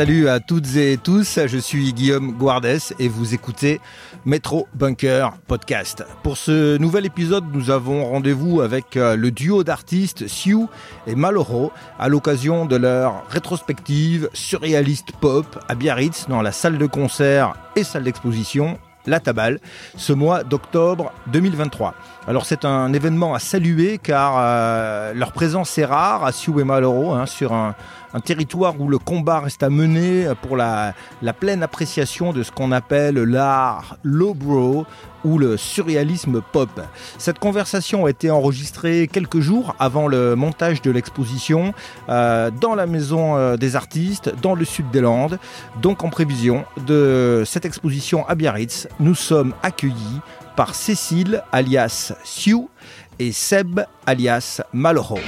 Salut à toutes et tous, je suis Guillaume Guardès et vous écoutez Metro Bunker Podcast. Pour ce nouvel épisode, nous avons rendez-vous avec euh, le duo d'artistes Sioux et Maloro à l'occasion de leur rétrospective surréaliste pop à Biarritz dans la salle de concert et salle d'exposition la Tabale, ce mois d'octobre 2023. Alors c'est un événement à saluer car euh, leur présence est rare à Sioux et Maloro hein, sur un, un territoire où le combat reste à mener pour la, pleine appréciation de ce qu'on appelle l'art lowbrow ou le surréalisme pop. Cette conversation a été enregistrée quelques jours avant le montage de l'exposition euh, dans la maison euh, des artistes dans le sud des Landes. Donc en prévision de cette exposition à Biarritz, nous sommes accueillis par Cécile alias Sioux et Seb alias Maloro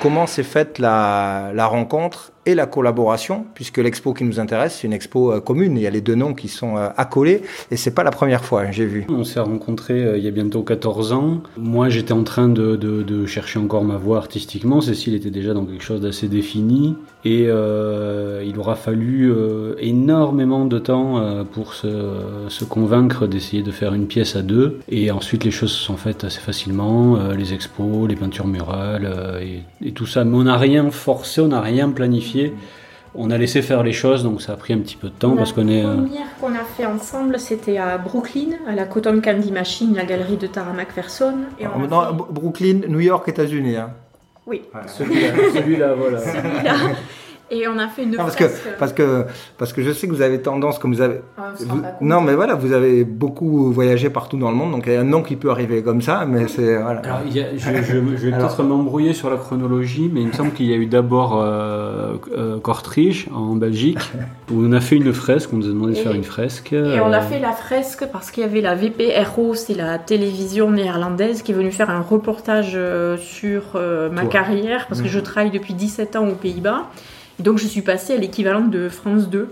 comment s'est faite la, rencontre et la collaboration, puisque l'expo qui nous intéresse, c'est une expo euh, commune. Il y a les deux noms qui sont euh, accolés, et c'est pas la première fois, hein, j'ai vu. On s'est rencontrés euh, il y a bientôt 14 ans. Moi, j'étais en train de, chercher encore ma voie artistiquement. Cécile était déjà dans quelque chose d'assez défini, et il aura fallu énormément de temps pour se, se convaincre d'essayer de faire une pièce à deux. Et ensuite, les choses se sont faites assez facilement, les expos, les peintures murales, et, et tout ça. Mais on n'a rien forcé, on n'a rien planifié. On a laissé faire les choses, donc ça a pris un petit peu de temps la parce qu'on est. La première qu'on a fait ensemble, c'était à Brooklyn, à la Cotton Candy Machine, la galerie de Tara McPherson. Et on non, fait... Brooklyn, New York, États-unis. Hein. Oui. Voilà. Celui-là, celui-là, voilà. Celui-là. Et on a fait une non, parce que parce que parce que je sais que vous avez tendance comme vous avez Ah, vous, non mais voilà vous avez beaucoup voyagé partout dans le monde donc il y a un nom qui peut arriver comme ça mais c'est voilà. Alors, il y a, je, je, je, vais peut-être m'embrouiller sur la chronologie mais il me semble qu'il y a eu d'abord euh, euh, Kortrijk en Belgique où on a fait une fresque on nous a demandé de faire une fresque et euh... on a fait la fresque parce qu'il y avait la VPRO c'est la télévision néerlandaise qui est venue faire un reportage euh, sur euh, ma Toi. carrière parce que Mmh. je travaille depuis 17 ans aux Pays-Bas donc je suis passée à l'équivalent de France 2,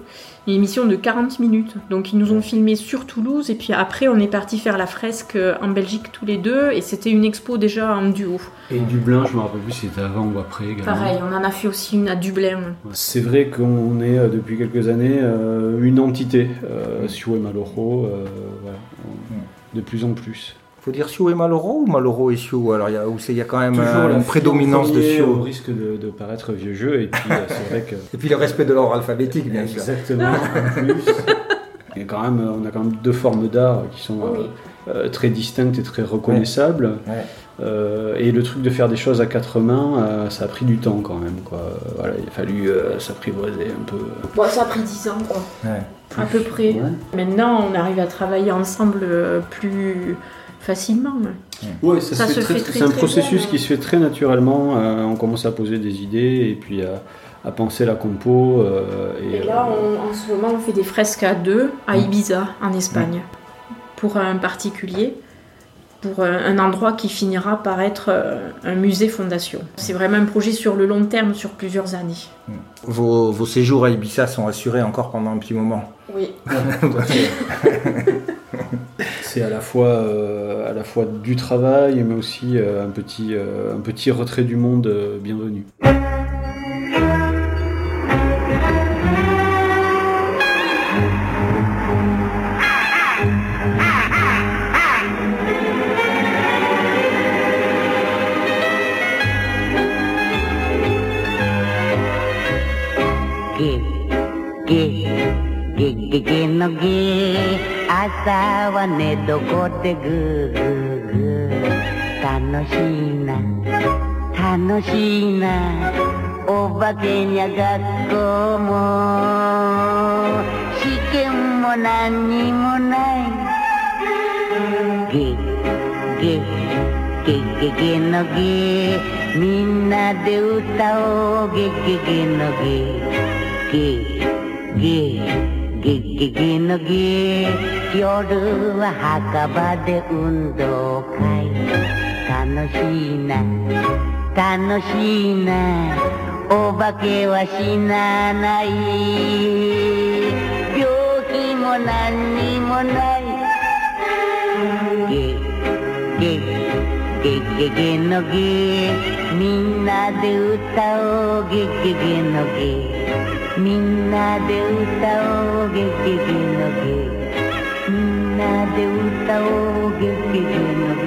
une émission de 40 minutes. Donc ils nous ont filmé sur Toulouse et puis après on est parti faire la fresque en Belgique tous les deux et c'était une expo déjà en duo. Et Dublin, je me rappelle plus si c'était avant ou après également. Pareil, on en a fait aussi une à Dublin. C'est vrai qu'on est euh, depuis quelques années euh, une entité, euh, et Maloro, euh, voilà, de plus en plus. Faut dire Sio et Maloro ou Maloro et Sio Alors il y a, il y a quand même Toujours euh, une prédominance de Sio. Au risque de, de, paraître vieux jeu, et puis euh, c'est vrai que. Et puis le respect de l'ordre alphabétique, bien sûr. Exactement. en plus. Et quand même, on a quand même deux formes d'art qui sont Oui. euh, très distinctes et très reconnaissables. Ouais. Euh, et le truc de faire des choses à quatre mains, euh, ça a pris du temps quand même. Quoi. Voilà, il a fallu euh, s'apprivoiser un peu. Bon, ça a pris 10 ans, quoi. Ouais. À peu près. Ouais. Maintenant, on arrive à travailler ensemble euh, plus facilement. Ouais, ça Ça se se fait fait très- très, c'est un très processus bien. qui se fait très naturellement. euh, on commence à poser des idées et puis à, à penser la compo. euh, et, Et là, euh, on- en ce moment, on fait des fresques à deux à Ibiza, en Espagne, pour un particulier, pour un, un endroit qui finira par être un musée fondation. C'est vraiment un projet sur le long terme, sur plusieurs années. Vos, vos séjours à Ibiza sont assurés encore pendant un petit moment. Oui. c'est à la fois euh, à la fois du travail mais aussi euh, un petit euh, un petit retrait du monde bienvenu. 朝は寝床でグーグーグー。楽しいな楽しいな。お化けにゃ学校も。試験も何にもない。ゲゲゲゲゲのゲみんなで歌おうゲゲゲのゲゲゲゲゲゲのゲ夜は墓場で運動会楽しいな楽しいなお化けは死なない病気も何にもないゲゲゲゲゲのゲみんなで歌おうゲゲゲのゲ みんなで歌おうゲゲゲのゲみんなで歌おうゲゲゲのゲ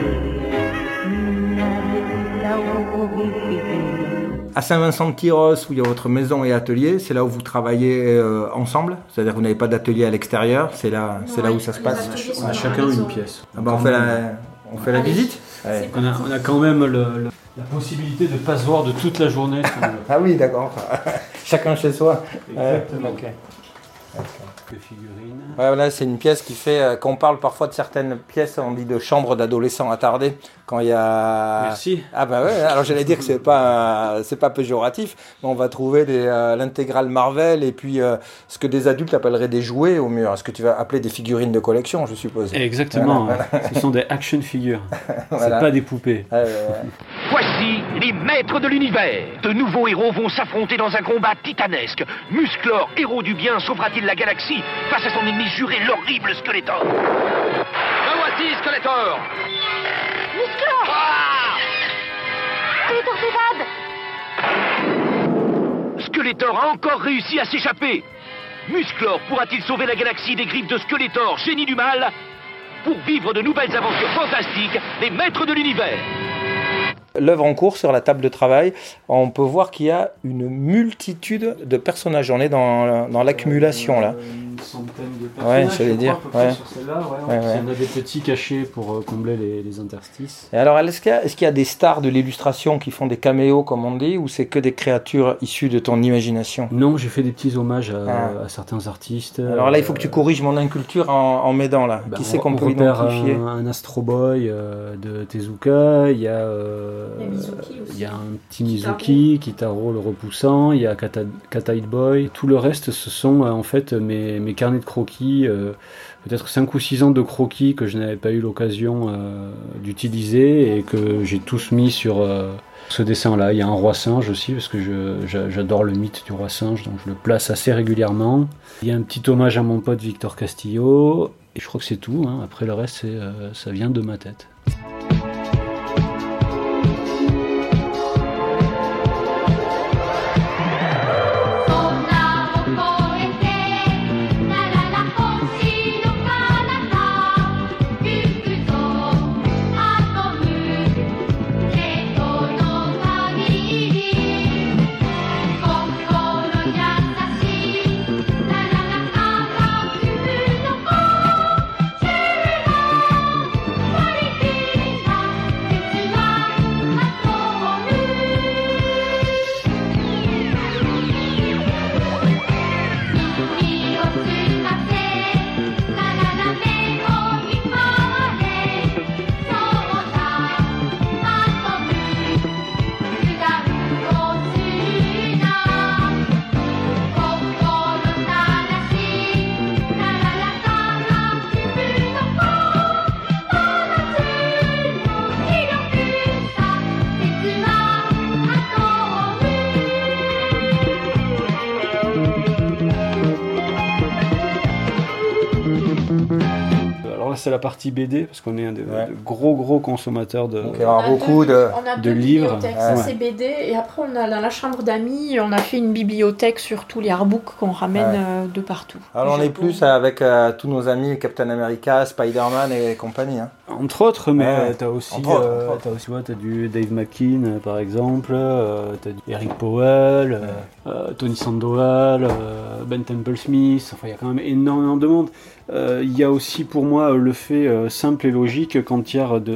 みんなで歌おうゲゲゲのゲ À Saint-Vincent-de-Tyros, où il y a votre maison et atelier, c'est là où vous travaillez euh, ensemble C'est-à-dire que vous n'avez pas d'atelier à l'extérieur, c'est là, c'est là où ça se passe On a chacun une pièce. Ah bah, on fait la, on fait la Allez. visite Ouais. On a, on a quand même le- le- la possibilité de ne pas se voir de toute la journée. Ah oui, d'accord. Chacun chez soi. Exactement. Quelques figurines. Ouais, voilà, c'est une pièce qui fait. euh, quand on parle parfois de certaines pièces, on dit de chambre d'adolescents attardés. Quand il y a. Merci. Ah bah ouais. Alors j'allais dire que c'est pas c'est pas péjoratif, mais on va trouver euh, l'intégrale Marvel et puis euh, ce que des adultes appelleraient des jouets au mur. Ce que tu vas appeler des figurines de collection, je suppose. Exactement. Ce sont des action figures. Voilà. C'est pas des poupées. Ouais, ouais, ouais. Voici les maîtres de l'univers. De nouveaux héros vont s'affronter dans un combat titanesque. Musclor, héros du bien, sauvera-t-il la galaxie face à son ennemi juré, l'horrible Skeletor Me voici, Skeletor Musclor Ah Skeletor s'évade Skeletor a encore réussi à s'échapper. Musclor pourra-t-il sauver la galaxie des griffes de Skeletor, génie du mal Pour vivre de nouvelles aventures fantastiques, les maîtres de l'univers. L'œuvre en cours sur la table de travail, on peut voir qu'il y a une multitude de personnages. On est dans, dans l'accumulation là. Une centaine de Ouais, personnages. j'allais je dire, peu près, ouais. Sur celle-là, ouais, Ouais, ouais. ouais. Il y en a des petits cachés pour euh, combler les, les interstices. Et alors, est-ce qu'il y, a- est-ce qu'il y a des stars de l'illustration qui font des caméos, comme on dit, ou c'est que des créatures issues de ton imagination? Non, j'ai fait des petits hommages à, Ah. à certains artistes. Alors là, il faut que tu corriges mon inculture en, en m'aidant là. bah, qui on- c'est qu'on on peut identifier? un, un Astro Boy euh, de Tezuka, il y a, euh, Il y a Mizuki aussi. il y a un petit Kitaro. Mizuki, Kitaro le repoussant, il y a Kata, Kataid Boy. Tout le reste, ce sont en fait mes, mes carnets de croquis, euh, peut-être 5 ou 6 ans de croquis que je n'avais pas eu l'occasion euh, d'utiliser et que j'ai tous mis sur euh, ce dessin-là. Il y a un roi singe aussi, parce que j'adore le mythe du roi singe, donc je le place assez régulièrement. Il y a un petit hommage à mon pote Victor Castillo, et je crois que c'est tout. hein. Après le reste, ça vient de ma tête. C'est la partie BD, parce qu'on est un de, Ouais. de gros gros consommateurs de... Donc, y aura beaucoup de. On a de deux livres. Ouais. ça c'est BD, et après on a dans la chambre d'amis, on a fait une bibliothèque sur tous les artbooks qu'on ramène Ouais. euh, de partout. Alors on est plus avec euh, tous nos amis Captain America, Spider-Man et compagnie. Hein. Entre autres, mais Ouais, euh, t'as aussi, Entre autres, euh, entre autres. t'as aussi ouais, t'as du Dave McKean euh, par exemple, t'as du Eric Powell, Tony Sandoval, Ben Temple Smith, enfin il y a quand même énormément de monde. Il y a aussi pour moi le fait simple et logique qu'en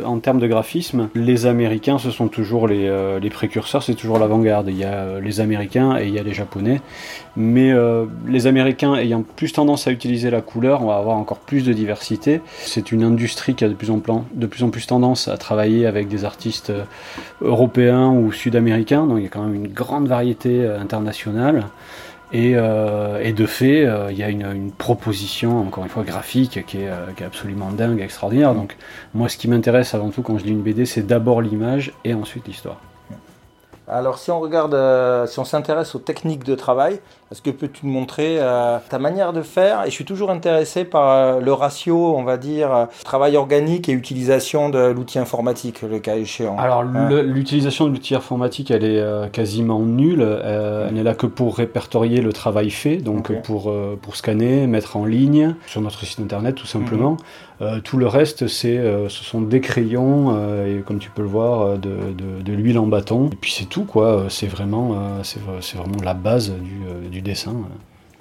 en termes de graphisme, les Américains ce sont toujours les, les précurseurs, c'est toujours l'avant-garde. Il y a les Américains et il y a les Japonais. Mais euh, les Américains ayant plus tendance à utiliser la couleur, on va avoir encore plus de diversité. C'est une industrie qui a de plus en, plus en plus tendance à travailler avec des artistes euh, européens ou sud-américains, donc il y a quand même une grande variété euh, internationale. Et, de fait, il y a une, proposition, encore une fois, graphique qui est, absolument dingue, extraordinaire. Donc moi, ce qui m'intéresse avant tout quand je lis une BD, c'est d'abord l'image et ensuite l'histoire. Alors si on regarde, si on s'intéresse aux techniques de travail, Est-ce que peux-tu nous montrer euh, ta manière de faire? Et je suis toujours intéressé par euh, le ratio, on va dire, euh, travail organique et utilisation de l'outil informatique, le cas échéant. Alors Hein? l'utilisation de l'outil informatique, elle est euh, quasiment nulle. Elle n'est là que pour répertorier le travail fait, donc pour, pour scanner, mettre en ligne sur notre site internet tout simplement. Euh, tout le reste, c'est, ce sont des crayons et comme tu peux le voir, de, de, de l'huile en bâton. Et puis c'est tout quoi. C'est vraiment, c'est, vraiment la base du, euh, du dessin.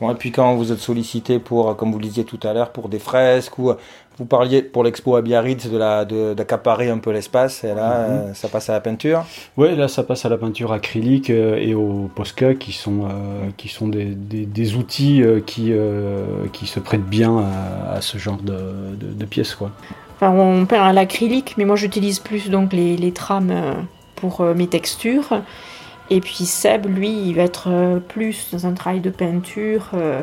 Bon, et puis quand vous êtes sollicité pour, euh, comme vous le disiez tout à l'heure, pour des fresques ou euh, vous parliez pour l'expo à Biarritz de d'accaparer un peu l'espace, et là, Mhm. euh, ça passe à la peinture? Ouais, là ça passe à la peinture acrylique et au Posca qui sont, euh, qui sont des, des, des outils qui, euh, qui se prêtent bien à, à ce genre de, de, de pièces. Quoi. Enfin, on peint à l'acrylique, mais moi j'utilise plus donc les, les trames pour mes textures. Et puis Seb, lui, il va être euh, plus dans un travail de peinture, euh,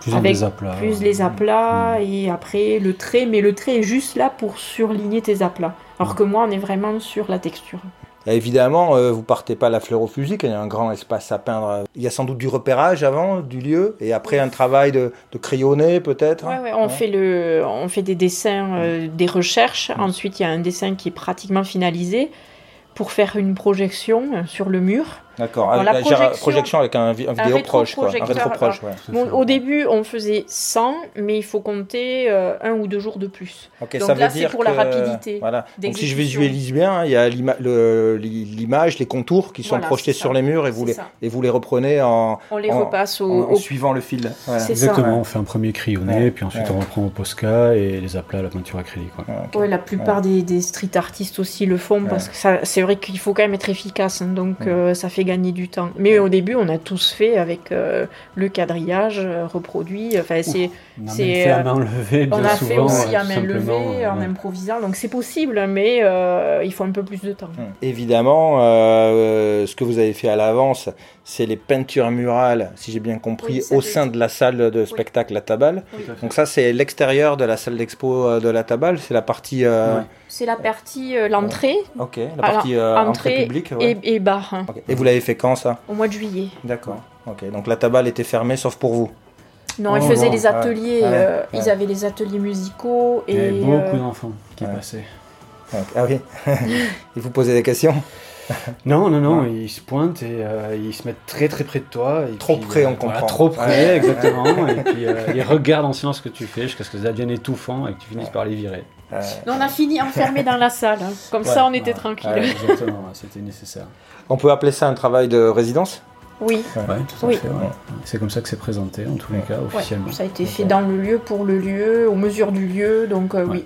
Plus Avec des aplats. plus les aplats, et après le trait, mais le trait est juste là pour surligner tes aplats. Alors que moi, on est vraiment sur la texture. Et évidemment, euh, vous partez pas à la fleur au fusil, il y a un grand espace à peindre. Il y a sans doute du repérage avant, du lieu, et après un travail de, de crayonné peut-être. Ouais, ouais, on, Fait le, on fait des dessins, euh, des recherches. Ensuite, il y a un dessin qui est pratiquement finalisé pour faire une projection sur le mur. D'accord. Bon, Avec la la projection, avec un, un vidéo proche, quoi. Un rétroprojecteur, rétro proche, ouais. Bon, au début, on faisait 100, mais il faut compter euh, un ou deux jours de plus. Donc ça veut là, c'est dire pour la rapidité Voilà. Donc si je visualise bien, il y a le- l'image, les contours qui sont Voilà, projetés sur les murs et vous les, ça. et vous les reprenez en, On les en- repasse au, en- en au- suivant le fil. Voilà. C'est ça. Exactement, ouais. on fait un premier crayonné, Ouais. puis ensuite Ouais. on reprend au Posca et les aplats à la peinture acrylique. Ouais, la plupart des, des street artistes aussi le font Ouais. parce que c'est vrai qu'il faut quand même être efficace, hein, donc euh, ça fait gagner du temps. Mais au début, on a tous fait avec euh, le quadrillage euh, reproduit. Enfin, c'est, On a fait à euh, main levée, bien on a souvent. fait aussi à main levée, en ouais. improvisant, donc c'est possible, mais euh, il faut un peu plus de temps. Évidemment, euh, ce que vous avez fait à l'avance, c'est les peintures murales, si j'ai bien compris, Oui, au sein de la salle de spectacle La Tabale. Oui. Donc ça, c'est l'extérieur de la salle d'expo euh, de La Tabale, c'est la partie... euh. C'est la partie, euh, l'entrée Ok, la Alors, partie euh, entrée entrée publique. ouais. et, et bar, hein. Et vous l'avez fait quand ça? Au mois de juillet. D'accord. Ok, donc La Tabale était fermée sauf pour vous. Non, ils Oh, faisaient non, les ouais, ateliers, ouais, euh, ouais. ils avaient les ateliers musicaux Il y et avait beaucoup euh, d'enfants qui ouais. passaient. Ah oui. Et vous posez des questions? Non, non, non, ils se pointent et euh, ils se mettent très très près de toi. et Trop puis, près, euh, on voilà, comprend. trop près, Ouais. exactement. et puis euh, ils regardent en silence ce que tu fais jusqu'à ce que ça devienne étouffant et que tu finisses par les virer. Euh, Non, on a fini enfermé dans la salle. hein. Comme Ouais, ça, on était Ouais. tranquille. Ouais, exactement, c'était nécessaire. On peut appeler ça un travail de résidence? Oui, Ouais, tout à Oui. C'est comme ça que c'est présenté en tous les cas, ouais, officiellement. ça a été fait dans le lieu, pour le lieu, aux mesures du lieu, donc euh, oui.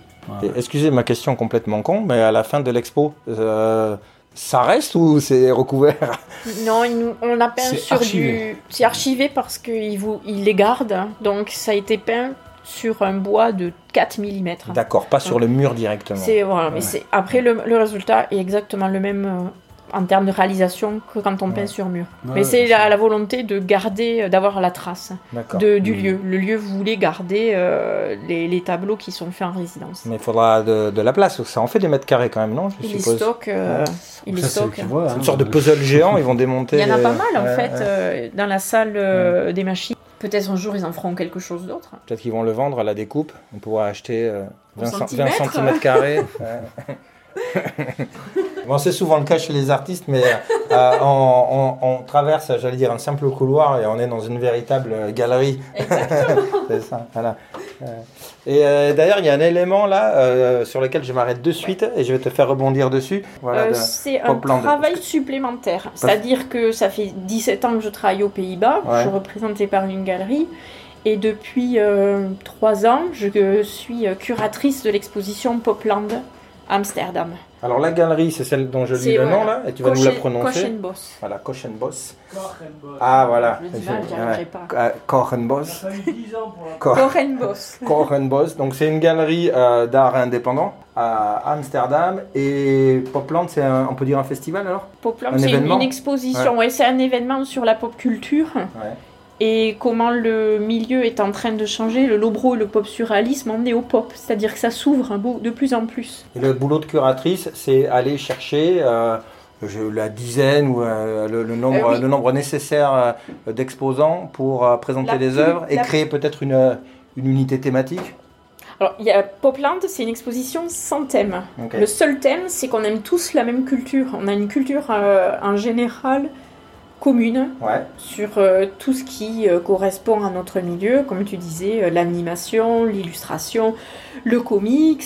Excusez ma question complètement con, mais à la fin de l'expo, euh, ça reste ou c'est recouvert? Non, on a peint sur archivé. du... C'est archivé parce qu'ils vous... ils les gardent, hein. donc ça a été peint sur un bois de 4 mm. D'accord, pas sur le mur directement. C'est voilà, mais Ouais. c'est après le, le résultat est exactement le même euh, en termes de réalisation que quand on Ouais. peint sur mur. Ouais, mais c'est la, volonté de garder, euh, d'avoir la trace de, du Mhm. lieu. Le lieu voulait garder euh, les, les tableaux qui sont faits en résidence. Mais il faudra de, de la place, ça en fait des mètres carrés quand même, non Je Il les suppose. stocke. euh, il Ça, stocke. qui C'est hein. une sorte de puzzle géant, ils vont démonter. Il y en a les- pas mal en Ouais, fait ouais. euh, dans la salle euh, des machines. Peut-être un jour ils en feront quelque chose d'autre. Peut-être qu'ils vont le vendre à la découpe. On pourra acheter euh, Au 20, cent- 20 centimètre. cm carrés. Bon, c'est souvent le cas chez les artistes, mais euh, on, on- on traverse, j'allais dire, un simple couloir et on est dans une véritable euh, galerie. c'est ça, voilà. Euh, Et euh, d'ailleurs, il y a un élément là euh, sur lequel je m'arrête de suite et je vais te faire rebondir dessus. Voilà, Euh, de- c'est un travail supplémentaire. C'est-à-dire que ça fait 17 ans que je travaille aux Pays-Bas, Ouais. je suis représentée par une galerie, et depuis 3 ans, je suis euh, curatrice de l'exposition Popland Amsterdam. Alors la galerie, c'est celle dont je lis le nom là et tu vas nous la prononcer. Kochenbos. Voilà, Kochenbos. Ah voilà. Kochenbos. Ko- Kochenbos. Korenbos. Donc c'est une galerie euh, d'art indépendant à Amsterdam et Popland, c'est un- on peut dire un festival alors? Popland, Un c'est une, exposition, ouais. c'est un événement sur la pop culture. Ouais. Et comment le milieu est en train de changer, le lobro et le pop surréalisme en est au pop, c'est-à-dire que ça s'ouvre de plus en plus. Et le boulot de curatrice, c'est aller chercher euh, la dizaine ou euh, le, le nombre, Euh, oui. le nombre nécessaire euh, d'exposants pour présenter La plus- œuvres et la- créer peut-être une, une unité thématique Alors, il y a Popland, c'est une exposition sans thème. Le seul thème, c'est qu'on aime tous la même culture. On a une culture en général commune Ouais. sur euh, tout ce qui euh, correspond à notre milieu, comme tu disais, euh, l'animation, l'illustration, le comics,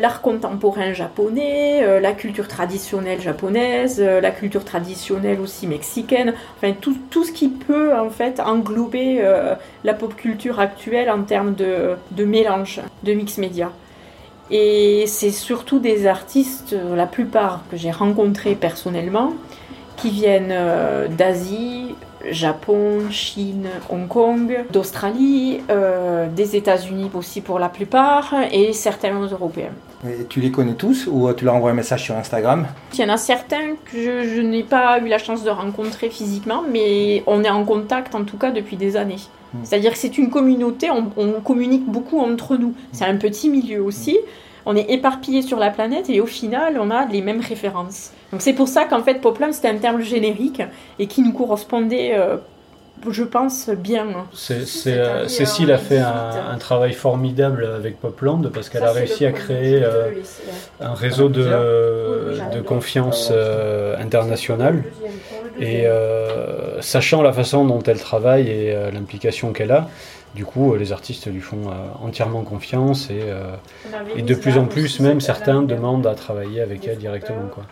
l'art contemporain japonais, la culture traditionnelle japonaise, la culture traditionnelle aussi mexicaine, enfin tout, tout ce qui peut en fait englober la pop culture actuelle en termes de, de mélange, de mix média. Et c'est surtout des artistes, la plupart que j'ai rencontrés personnellement, qui viennent euh, d'Asie, Japon, Chine, Hong Kong, d'Australie, euh, des États-Unis aussi pour la plupart, et certains Européens. Et tu les connais tous ou tu leur envoies un message sur Instagram? Il y en a certains que je, je n'ai pas eu la chance de rencontrer physiquement, mais on est en contact en tout cas depuis des années. Mm. C'est-à-dire que c'est une communauté, on, on communique beaucoup entre nous. C'est un petit milieu aussi. On est éparpillés sur la planète et au final, on a les mêmes références. Donc c'est pour ça qu'en fait, Poplam, c'était un terme générique et qui nous correspondait, euh, je pense, bien. C'est- c'est, euh, Cécile a fait un, un travail formidable avec Popland parce qu'elle a réussi à créer euh, un réseau de, de confiance euh, internationale. Et euh, sachant la façon dont elle travaille et euh, l'implication qu'elle a, du coup, euh, les artistes lui font euh, entièrement confiance et, euh, et de plus en plus, même certains demandent à travailler avec elle directement. Quoi.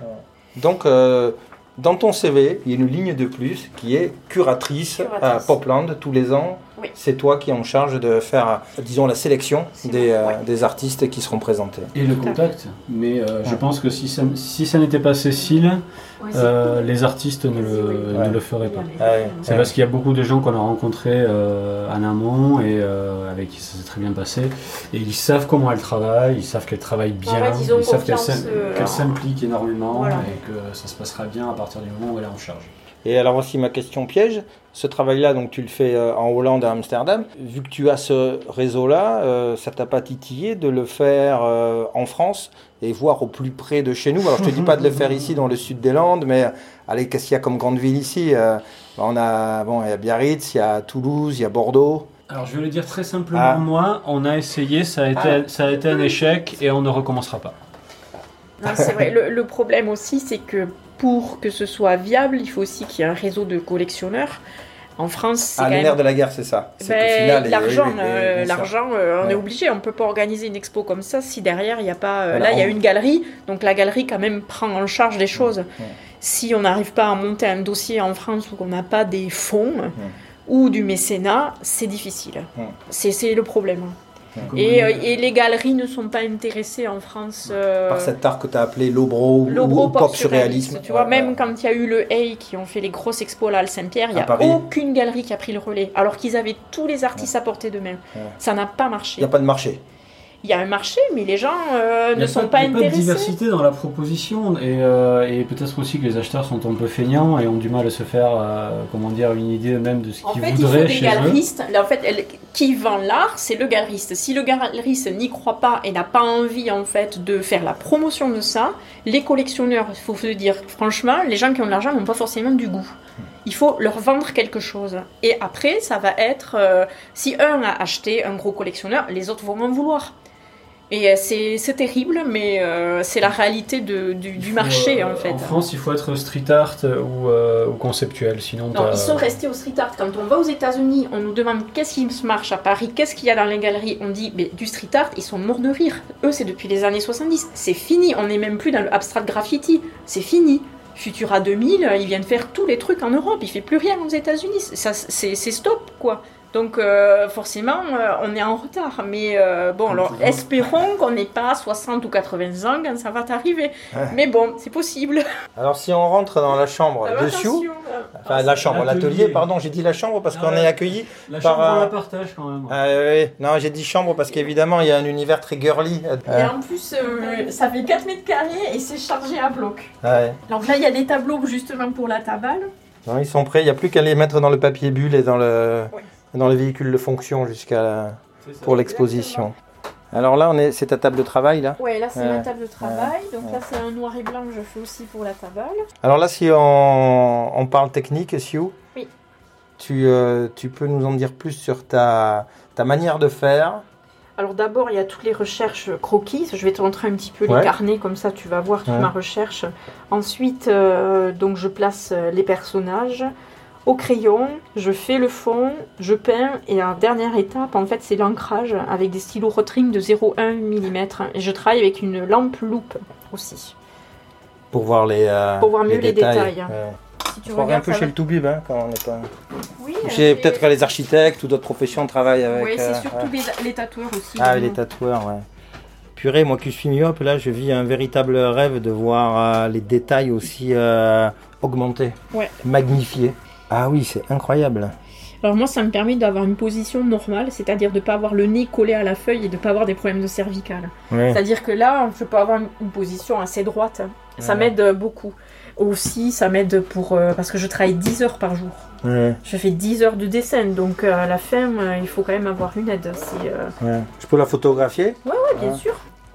Donc, euh, dans ton CV, il y a une ligne de plus qui est curatrice, Curatrice. à Popland tous les ans. Oui. C'est toi qui es en charge de faire, disons, la sélection des, euh, ouais. des artistes qui seront présentés. Et le contact. Mais euh, je pense que si ça, si ça n'était pas Cécile, euh, les artistes ne le, Ouais. ne le feraient pas. Ah ouais. C'est Ouais. parce qu'il y a beaucoup de gens qu'on a rencontrés euh, en amont et euh, avec qui ça s'est très bien passé. Et ils savent comment elle travaille, ils savent qu'elle travaille bien, En fait, ils savent qu'elle euh, s'implique énormément Voilà. et que ça se passera bien à partir du moment où elle est en charge. Et alors aussi ma question piège, ce travail-là, donc tu le fais euh, en Hollande à Amsterdam. Vu que tu as ce réseau-là, euh, ça t'a pas titillé de le faire euh, en France et voir au plus près de chez nous? Alors je te dis pas de le faire ici dans le sud des Landes, mais allez, qu'est-ce qu'il y a comme grande ville ici Euh, On a bon, il y a Biarritz, il y a Toulouse, il y a Bordeaux. Alors je vais le dire très simplement, Ah. moi, on a essayé, ça a, été, Ah. ça a été un échec et on ne recommencera pas. Non, c'est vrai. Le, le problème aussi, c'est que pour que ce soit viable, il faut aussi qu'il y ait un réseau de collectionneurs. En France, c'est Ah, quand même de la guerre, c'est ça. C'est Ben, final, l'argent, euh, l'argent, euh, on Ouais. est obligé. On peut pas organiser une expo comme ça si derrière il n'y a pas. euh, Voilà, là, il y a une galerie, donc la galerie quand même prend en charge des choses. Si on n'arrive pas à monter un dossier en France ou qu'on n'a pas des fonds ou du mécénat, c'est difficile. C'est le problème. Et, euh, et les galeries ne sont pas intéressées en France. euh, Par cet art que tu as appelé l'obro ou, ou pop surréalisme. Tu vois, même quand il y a eu le Hey qui ont fait les grosses expos là à Saint-Pierre, il n'y a Paris. aucune galerie qui a pris le relais. Alors qu'ils avaient tous les artistes à portée de main. Ça n'a pas Il marché. n'y a pas de marché. Il y a un marché, mais les gens euh, ne sont pas, pas, il y a pas de intéressés. diversité dans la proposition et, euh, et peut-être aussi que les acheteurs sont un peu feignants et ont du mal à se faire, euh, comment dire, une idée eux-mêmes de ce En qu'ils fait, il faut voudraient des galeristes. Là, en fait, elle- qui vend l'art, c'est le galeriste. Si le galeriste n'y croit pas et n'a pas envie en fait de faire la promotion de ça, les collectionneurs, il faut se dire franchement, les gens qui ont de l'argent n'ont pas forcément du goût. Il faut leur vendre quelque chose. Et après, ça va être euh, si un a acheté un gros collectionneur, les autres vont en vouloir. Et euh, c'est terrible, mais euh, c'est la réalité de- du, du Il faut, marché euh, en fait. En France, il faut être street art ou, euh, ou conceptuel, sinon Non, ils sont restés au street art. Quand on va aux États-Unis, on nous demande qu'est-ce qui se marche à Paris, qu'est-ce qu'il y a dans les galeries. On dit, mais du street art, ils sont morts de rire. Eux, c'est depuis les années 70. C'est fini. On n'est même plus dans le abstract graffiti. C'est fini. Futura 2000, ils viennent faire tous les trucs en Europe. Il fait plus rien aux États-Unis. C'est stop, quoi. Donc euh, forcément, euh, on est en retard. Mais euh, bon, alors espérons qu'on n'ait pas 60 ou 80 ans quand ça va t'arriver. Ouais. Mais bon, c'est possible. Alors si on rentre dans la chambre Alors, dessus, enfin la chambre, l'atelier, pardon, j'ai dit la chambre parce Ah qu'on ouais. est accueilli. La par chambre, on la partage quand même. Ah, oui, non, j'ai dit chambre parce qu'évidemment il y a un univers très girly. Et en plus, euh, ça fait 4 mètres carrés et c'est chargé à bloc. ouais. Donc là, il y a des tableaux justement pour la tabale. Non, ils sont prêts, il n'y a plus qu'à les mettre dans le papier bulle et dans le, Oui. Dans le véhicule de fonction jusqu'à pour l'exposition. Alors là, on est, c'est ta table de travail là. Ouais, là c'est Ouais. ma table de travail. Donc Ouais. là c'est un noir et blanc que je fais aussi pour la table. Alors là, si on, on parle technique, Sioux, Oui. tu, euh, tu peux nous en dire plus sur ta, ta manière de faire. Alors d'abord, il y a toutes les recherches croquis. Je vais te montrer un petit peu Ouais. les carnets, comme ça tu vas voir toute Ouais. ma recherche. Ensuite, euh, donc je place les personnages au crayon, je fais le fond, je peins et en dernière étape, en fait, c'est l'ancrage avec des stylos Rotring de 0,1 mm. Et je travaille avec une lampe loupe aussi. Pour voir les, euh, Pour voir mieux les détails. Ouais. Si tu Je crois un peu chez va- le Toubib, hein, quand on n'est pas. Oui, Chez j'ai- peut-être que les architectes ou d'autres professions travaillent avec. Oui, c'est euh, surtout ouais. les, tatoueurs aussi. Ah, vraiment. les tatoueurs, ouais. Purée, moi qui suis myope, là, je vis un véritable rêve de voir euh, les détails aussi euh, augmentés, Ouais. magnifiés. Ah oui, c'est incroyable. Alors moi, ça me permet d'avoir une position normale, c'est-à-dire de ne pas avoir le nez collé à la feuille et de ne pas avoir des problèmes de cervicale. Ouais. C'est-à-dire que là, je peux avoir une- position assez droite. Ça Ouais. m'aide beaucoup. Aussi, ça m'aide pour... euh, parce que je travaille 10 heures par jour. Ouais, Je fais 10 heures de dessin, donc euh, à la fin, euh, il faut quand même avoir une aide. Euh. Je peux la photographier? Ouais, bien sûr.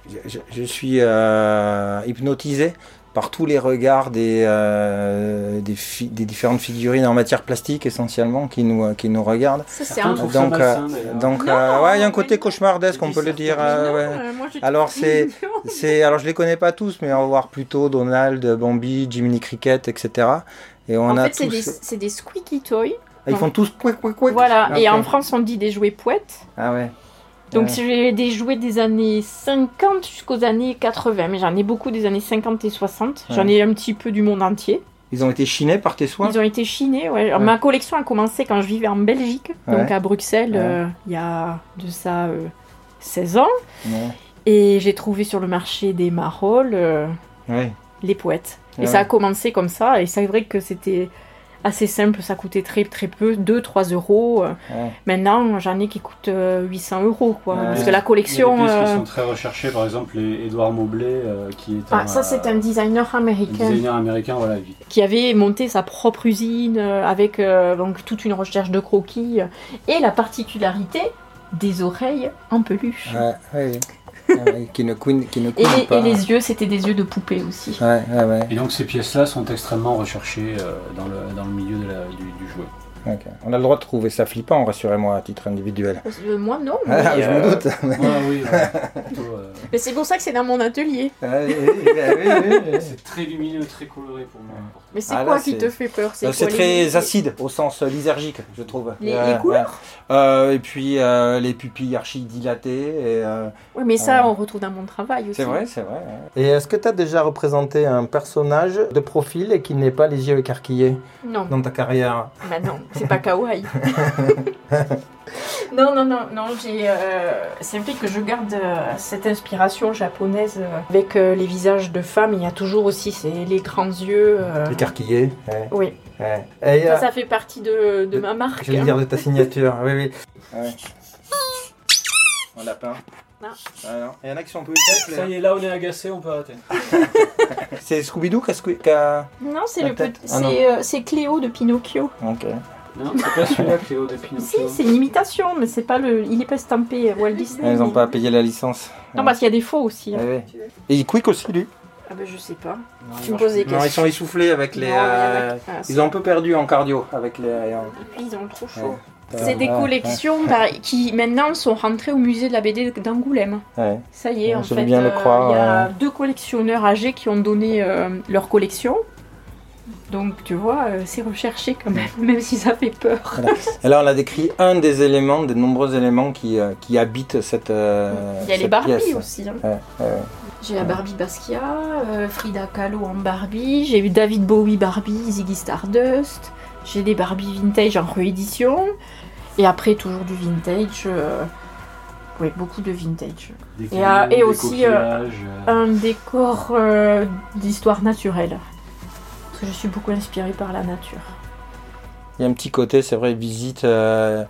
je, je- je suis euh, hypnotisé par tous les regards des, euh, des, fi- des différentes figurines en matière plastique essentiellement qui nous, qui nous regardent. Ça, c'est un... Donc, malsain, euh. Donc, Non, euh, ouais, il y a un côté cauchemardesque, on peut le dire. euh, ouais. euh, moi, Alors, c'est-. C'est, alors je les connais pas tous, mais on va voir plutôt Donald, Bambi, Jiminy Cricket, etc. Et on En a fait, c'est tous. des, c'est des squeaky toys. Ah, ils font tous couic, couic, couic. Voilà, et Ok. en France, on dit des jouets poètes. Ah ouais. Donc j'ai des jouets des années 50 jusqu'aux années 80, mais j'en ai beaucoup des années 50 et 60. J'en ai un petit peu du monde entier. Ils ont été chinés par tes soins? Ils ont été chinés. Ouais. Alors, Ouais. Ma collection a commencé quand je vivais en Belgique, donc à Bruxelles, Ouais. euh, il y a de ça euh, 16 ans. Ouais. Et j'ai trouvé sur le marché des marolles euh, les poètes. Et Ouais. ça a commencé comme ça, et c'est vrai que c'était assez simple, ça coûtait très très peu, 2-3 euros. Euh, Ouais. Maintenant, j'en ai qui coûtent euh, 800 euros, quoi. Ouais. Parce que la Il y a collection... des pièces qui euh, sont très recherchées, par exemple les Edouard Mobley, euh, qui est Ah, un, ça c'est un euh, designer un américain designer américain, voilà. qui avait monté sa propre usine euh, avec euh, donc toute une recherche de croquis euh, et la particularité des oreilles en peluche. Ouais, ouais. Ouais, qui ne couine, qui ne Et, couine les, pas. et les yeux, c'était des yeux de poupée aussi. Ouais, ouais, ouais. Et donc ces pièces-là sont extrêmement recherchées euh, dans, le, dans le milieu de la- du, du jouet. On a le droit de trouver ça flippant, rassurez-moi, à titre individuel. Euh, moi non, mais, Ah, je euh, me doute. Ouais, oui, ouais, plutôt, euh, mais c'est pour ça que c'est dans mon atelier. Oui, oui, oui. c'est très lumineux, très coloré pour moi. Mais c'est Ah, là, quoi qui te fait peur? Euh, C'est très les- acide au sens euh, lysergique, je trouve. Les, couleurs ouais. Euh, et puis euh, les pupilles archi dilatées. Et, euh, Oui, mais ça, on retrouve dans mon travail aussi. C'est vrai, c'est vrai. ouais. Et est-ce que tu as déjà représenté un personnage de profil et qui n'est pas les yeux écarquillés Non, dans ta carrière? Bah non, c'est pas kawaii. non, non, non, non, j'ai. euh, c'est vrai que je garde euh, cette inspiration japonaise euh, avec euh, les visages de femmes. Il y a toujours aussi ces- les grands yeux. euh, Écarquillés ouais, Oui, ouais. Et, ça, ça fait partie de, de ma marque. J'allais hein. dire de ta signature, oui, oui. Ouais. Un lapin. Non. Ah, non. Il y en a qui sont un peu Ça y est, là on est agacé, on peut arrêter. C'est Scooby-Doo qui a squi- qui a- Non, c'est La le tête. petit- Ah, non. c'est euh, c'est Cléo de Pinocchio. Ok. Non, c'est pas celui-là, Cléo de Si, Pinocchio. c'est une imitation, mais c'est pas le. Il est pas estampé Walt Disney. Ils n'ont mais- pas payé la licence. Non, parce qu'il y a des faux aussi. hein. Ouais. Et il quick aussi, lui Ah ben je sais pas. Non, Tu me poses des Non, ils sont essoufflés avec les. Non, euh, ah, Ils ont un peu perdu en cardio avec les. Et puis ils ont trop chaud. Ouais. C'est des Ouais, collections bah, qui maintenant sont rentrées au musée de la BD d'Angoulême. ouais. Ça y est, Ouais, en je veux fait, bien le euh, croire, il y a ouais. deux collectionneurs âgés qui ont donné euh, leur collection. Donc tu vois, euh, c'est recherché quand même, même si ça fait peur. Et là, on a décrit un des éléments, des nombreux éléments qui, euh, qui habitent cette. euh, il y a les Barbie pièce. aussi. hein. Ouais, ouais, ouais. J'ai la Barbie Basquiat, euh, Frida Kahlo en Barbie, j'ai eu David Bowie Barbie, Ziggy Stardust, j'ai des Barbie vintage en réédition, et après toujours du vintage. euh, Oui, beaucoup de vintage. Des Et, et des aussi, un décor euh, d'histoire naturelle. Parce que je suis beaucoup inspirée par la nature. Il y a un petit côté, c'est vrai, visite euh,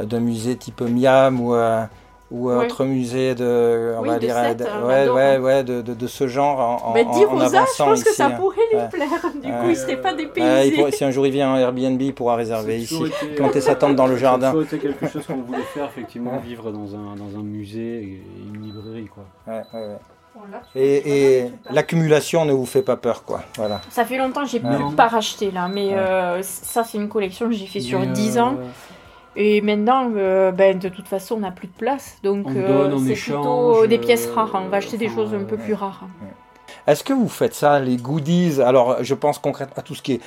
d'un musée type Miam ou, euh, ou Oui. autre musée de. On Oui, va de dire. Sète, de- on ouais, ouais, ouais, de, de, de ce genre en, Mais dis en Rosa, je avançant pense que ici, ça hein. pourrait lui plaire. Du coup, il serait pas dépaysé. pourrait- si un jour il vient en Airbnb, il pourra réserver ici. été, Planter euh, sa tente dans le jardin. été quelque chose qu'on voulait faire, effectivement, Ouais. vivre dans un, dans un musée et une librairie Ouais, ouais, ouais. Et, et l'accumulation ne vous fait pas peur, quoi. Voilà. Ça fait longtemps que j'ai Non. plus pas racheté là, mais Ouais. euh, ça c'est une collection que j'ai fait sur Mais, 10 euh, ans. Et maintenant, euh, ben, de toute façon, on n'a plus de place. Donc, euh, c'est plutôt des pièces euh, rares. On va acheter des choses un peu ouais. plus rares. Est-ce que vous faites ça, les goodies? Alors, je pense concrètement à tout ce qui est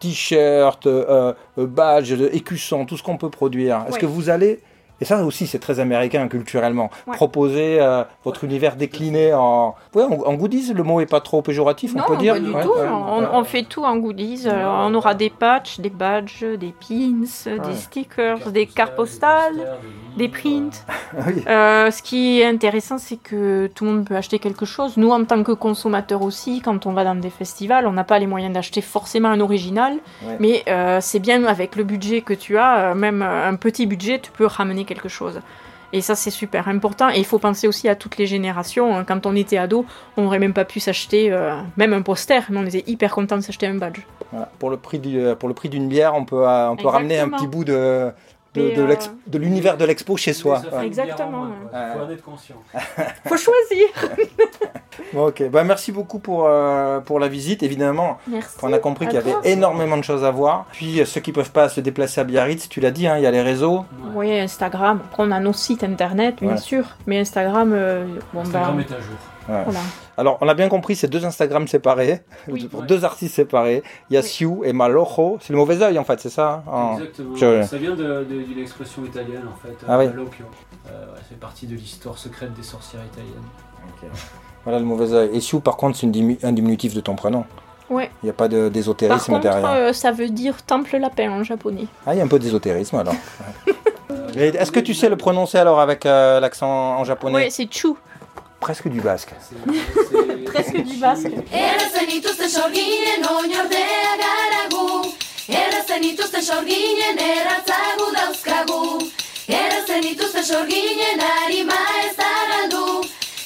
t-shirt, euh, euh, badge, écusson, tout ce qu'on peut produire. Est-ce Ouais. que vous allez, et ça aussi c'est très américain culturellement, Ouais. proposer euh, votre univers décliné en... Ouais, en, en goodies Le mot est pas trop péjoratif, Non, on peut dire pas du Ouais, tout. on, fait tout en goodies. Alors, on aura des patchs, des badges, des pins, des stickers, des cartes postales, des prints. Oui. Euh, ce qui est intéressant, c'est que tout le monde peut acheter quelque chose. Nous, en tant que consommateurs aussi, quand on va dans des festivals, on n'a pas les moyens d'acheter forcément un original. Ouais. Mais euh, c'est bien avec le budget que tu as, euh, même euh, un petit budget, tu peux ramener quelque chose. Et ça, c'est super important. Et il faut penser aussi à toutes les générations. hein. Quand on était ado, on n'aurait même pas pu s'acheter euh, même un poster, mais on était hyper content de s'acheter un badge. Voilà. Pour le prix du- pour le prix d'une bière, on peut, euh, on peut ramener un petit bout de, de, euh, l'univers de l'expo chez soi. Exactement, ouais. quoi. Faut en être conscient. Faut choisir. Bon, ok, bah, merci beaucoup pour, euh, pour la visite. Évidemment, Merci. on a compris qu'il y avait énormément de choses à voir. Puis euh, ceux qui peuvent pas se déplacer à Biarritz, tu l'as dit, hein, il y a les réseaux. Oui, Instagram. Après, on a nos sites internet, bien Ouais. sûr. Mais Instagram, euh, bon, Instagram bah, est à jour. voilà. Alors, on a bien compris, c'est deux Instagram séparés, Oui. pour Ouais. deux artistes séparés. Il y a Oui. Siu et Malojo. C'est le mauvais œil, en fait, c'est ça hein, en- Exactement. je- Ça vient de- de- d'une expression italienne en fait. Ah oui. euh, Malocchio. Euh, ouais, c'est partie de l'histoire secrète des sorcières italiennes. Voilà le mauvais œil. Et Siu, par contre, c'est dimu- un diminutif de ton prénom. Ouais. Il n'y a pas de- Par d'ésotérisme contre, derrière. euh, ça veut dire temple lapin en japonais. Ah, il y a un peu d'ésotérisme alors. Ouais. Est-ce que tu sais le prononcer alors avec euh, l'accent en japonais? Ouais, c'est chou. Presque du basque. Presque du basque.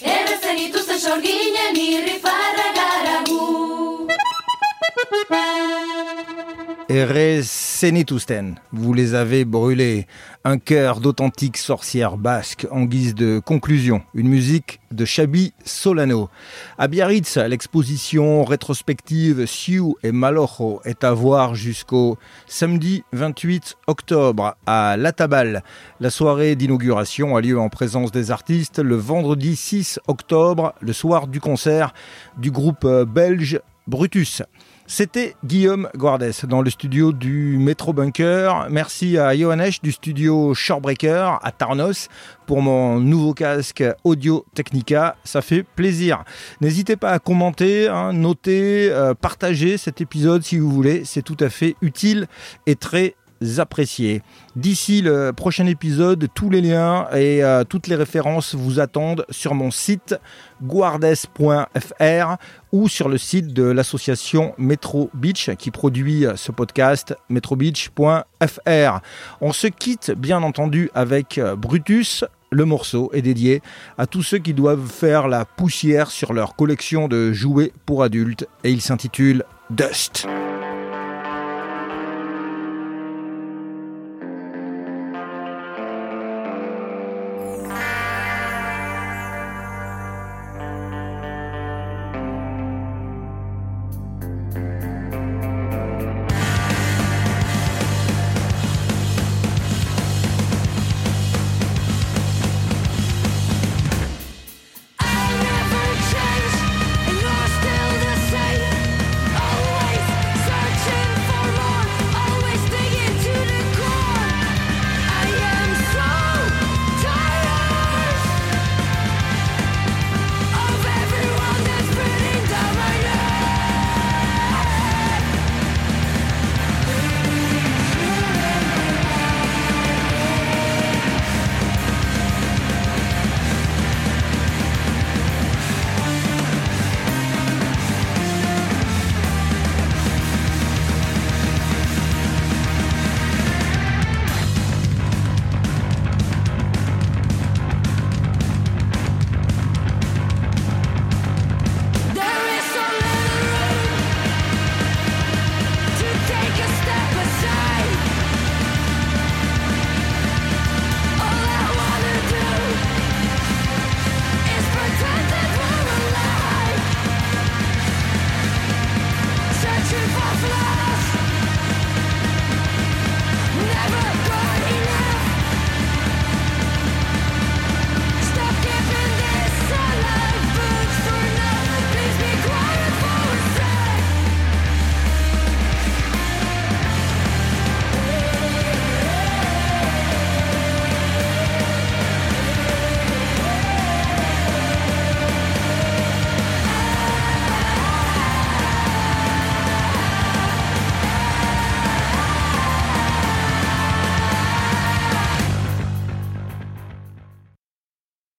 Errezen ituzte sorginen irri farra gara gu. Senitusten, vous les avez brûlés. Un cœur d'authentique sorcière basque en guise de conclusion. Une musique de Chabi Solano. À Biarritz, l'exposition rétrospective Siu et Malojo est à voir jusqu'au samedi 28 octobre à La Tabale. La soirée d'inauguration a lieu en présence des artistes le vendredi 6 octobre, le soir du concert du groupe belge Brutus. C'était Guillaume Guardes dans le studio du Métro Bunker. Merci à Johannes du studio Shorebreaker à Tarnos pour mon nouveau casque Audio Technica. Ça fait plaisir. N'hésitez pas à commenter, hein, noter, euh, partager cet épisode si vous voulez. C'est tout à fait utile et très apprécié. D'ici le prochain épisode, tous les liens et euh, toutes les références vous attendent sur mon site guardes.fr ou sur le site de l'association Metro Beach qui produit ce podcast metrobeach.fr. On se quitte bien entendu avec euh, Brutus. Le morceau est dédié à tous ceux qui doivent faire la poussière sur leur collection de jouets pour adultes et il s'intitule Dust.